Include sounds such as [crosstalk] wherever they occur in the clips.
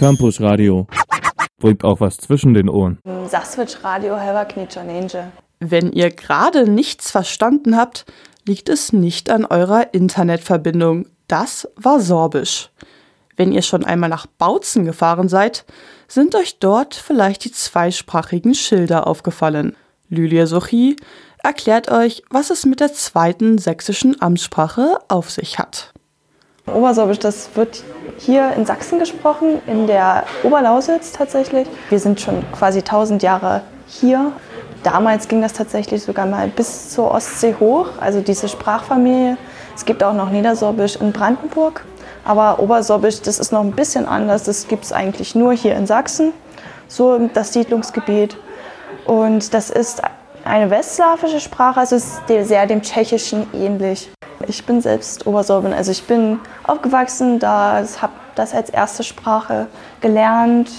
Campus Radio. Bringt auch was zwischen den Ohren. Saswitch Radio Helva Knitschanenje. Wenn ihr gerade nichts verstanden habt, liegt es nicht an eurer Internetverbindung. Das war Sorbisch. Wenn ihr schon einmal nach Bautzen gefahren seid, sind euch dort vielleicht die zweisprachigen Schilder aufgefallen. Lylia Sochi erklärt euch, was es mit der zweiten sächsischen Amtssprache auf sich hat. Obersorbisch, das wird hier in Sachsen gesprochen, in der Oberlausitz tatsächlich. Wir sind schon quasi 1000 Jahre hier. Damals ging das tatsächlich sogar mal bis zur Ostsee hoch, also diese Sprachfamilie. Es gibt auch noch Niedersorbisch in Brandenburg, aber Obersorbisch, das ist noch ein bisschen anders. Das gibt es eigentlich nur hier in Sachsen, so das Siedlungsgebiet. Und das ist eine westslawische Sprache, also ist sehr dem Tschechischen ähnlich. Ich bin selbst Obersorbin, also ich bin aufgewachsen, da habe das als erste Sprache gelernt.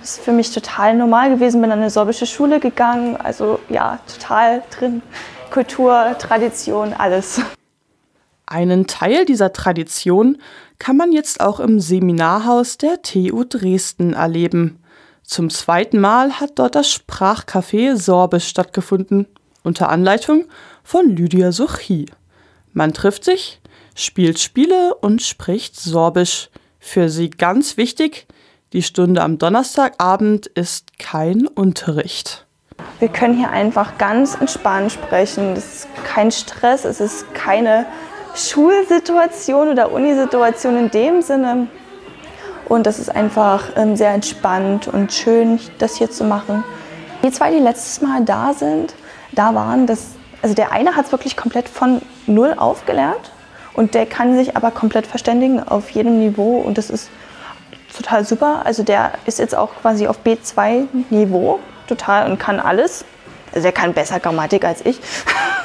Das ist für mich total normal gewesen, bin an eine sorbische Schule gegangen, also ja, total drin. Kultur, Tradition, alles. Einen Teil dieser Tradition kann man jetzt auch im Seminarhaus der TU Dresden erleben. Zum zweiten Mal hat dort das Sprachcafé Sorbisch stattgefunden, unter Anleitung von Lydia Suchi. Man trifft sich, spielt Spiele und spricht Sorbisch. Für sie ganz wichtig, die Stunde am Donnerstagabend ist kein Unterricht. Wir können hier einfach ganz entspannt sprechen. Es ist kein Stress, es ist keine Schulsituation oder Unisituation in dem Sinne. Und das ist einfach ähm, sehr entspannt und schön, das hier zu machen. Die zwei, die letztes Mal da sind, da waren das, also der eine hat es wirklich komplett von null aufgelernt und der kann sich aber komplett verständigen auf jedem Niveau und das ist total super. Also der ist jetzt auch quasi auf B2-Niveau total und kann alles. Also er kann besser Grammatik als ich.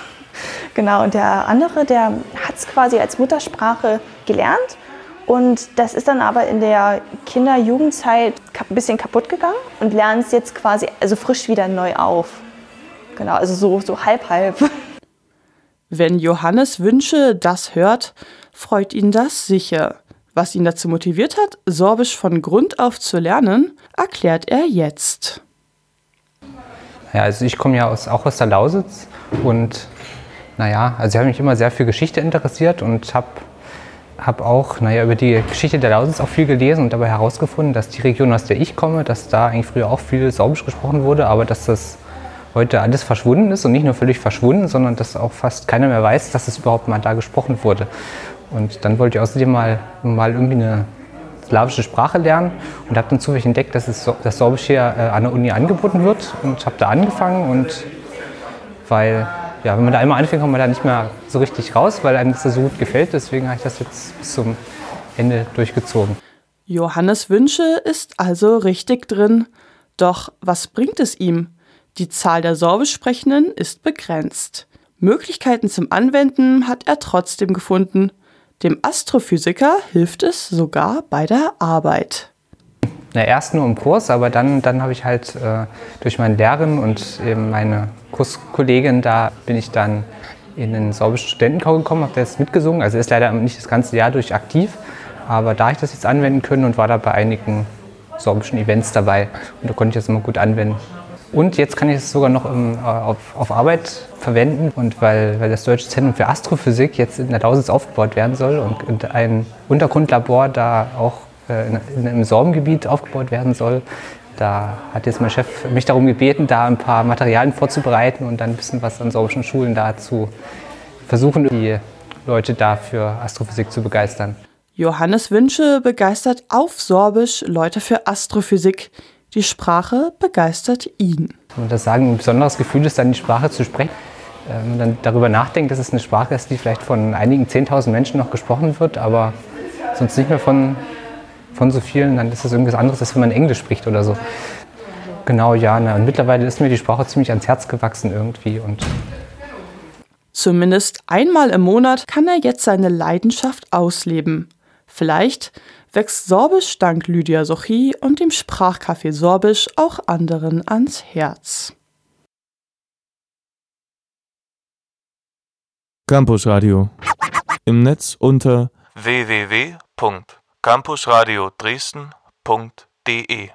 [laughs] genau, und der andere, der hat es quasi als Muttersprache gelernt und das ist dann aber in der Kinder-Jugendzeit ein bisschen kaputt gegangen und lernt es jetzt quasi also frisch wieder neu auf. Genau, also so, so halb halb. [laughs] Wenn Johannes Wünsche das hört, freut ihn das sicher. Was ihn dazu motiviert hat, Sorbisch von Grund auf zu lernen, erklärt er jetzt. Ja, also ich komme ja aus, auch aus der Lausitz und naja, also ich habe mich immer sehr für Geschichte interessiert und habe habe auch naja, über die Geschichte der Lausitz auch viel gelesen und dabei herausgefunden, dass die Region, aus der ich komme, dass da eigentlich früher auch viel Sorbisch gesprochen wurde, aber dass das heute alles verschwunden ist und nicht nur völlig verschwunden, sondern dass auch fast keiner mehr weiß, dass es überhaupt mal da gesprochen wurde. Und dann wollte ich außerdem mal, mal irgendwie eine slawische Sprache lernen und habe dann zufällig entdeckt, dass es, das Sorbisch hier äh, an der Uni angeboten wird und habe da angefangen und weil ja, wenn man da einmal anfängt, kommt man da nicht mehr so richtig raus, weil einem das so gut gefällt. Deswegen habe ich das jetzt bis zum Ende durchgezogen. Johannes Wünsche ist also richtig drin. Doch was bringt es ihm? Die Zahl der Sorbisch-Sprechenden ist begrenzt. Möglichkeiten zum Anwenden hat er trotzdem gefunden. Dem Astrophysiker hilft es sogar bei der Arbeit. Na, erst nur im Kurs, aber dann, dann habe ich halt äh, durch meine Lehrerin und eben meine Kurskollegin, da bin ich dann in den sorbischen Studentenchor gekommen, habe das mitgesungen. Also ist leider nicht das ganze Jahr durch aktiv, aber da ich das jetzt anwenden können und war da bei einigen sorbischen Events dabei und da konnte ich das immer gut anwenden. Und jetzt kann ich es sogar noch im, äh, auf, auf, Arbeit verwenden. Und weil, weil das Deutsche Zentrum für Astrophysik jetzt in der Lausitz aufgebaut werden soll und, und ein Untergrundlabor da auch äh, in, in einem Sorbengebiet aufgebaut werden soll, da hat jetzt mein Chef mich darum gebeten, da ein paar Materialien vorzubereiten und dann ein bisschen was an sorbischen Schulen da zu versuchen, die Leute da für Astrophysik zu begeistern. Johannes Wünsche begeistert auf Sorbisch Leute für Astrophysik. Die Sprache begeistert ihn. Und das sagen, ein besonderes Gefühl ist dann, die Sprache zu sprechen. Wenn man dann darüber nachdenkt, dass es eine Sprache ist, die vielleicht von einigen 10.000 Menschen noch gesprochen wird, aber sonst nicht mehr von, von so vielen, dann ist das irgendwas anderes, als wenn man Englisch spricht oder so. Genau, ja. Na, und mittlerweile ist mir die Sprache ziemlich ans Herz gewachsen irgendwie. Und Zumindest einmal im Monat kann er jetzt seine Leidenschaft ausleben. Vielleicht wächst Sorbisch dank Lydia Sochi und dem Sprachcafé Sorbisch auch anderen ans Herz. Campus Radio. Im Netz unter www.campusradio Dresden.de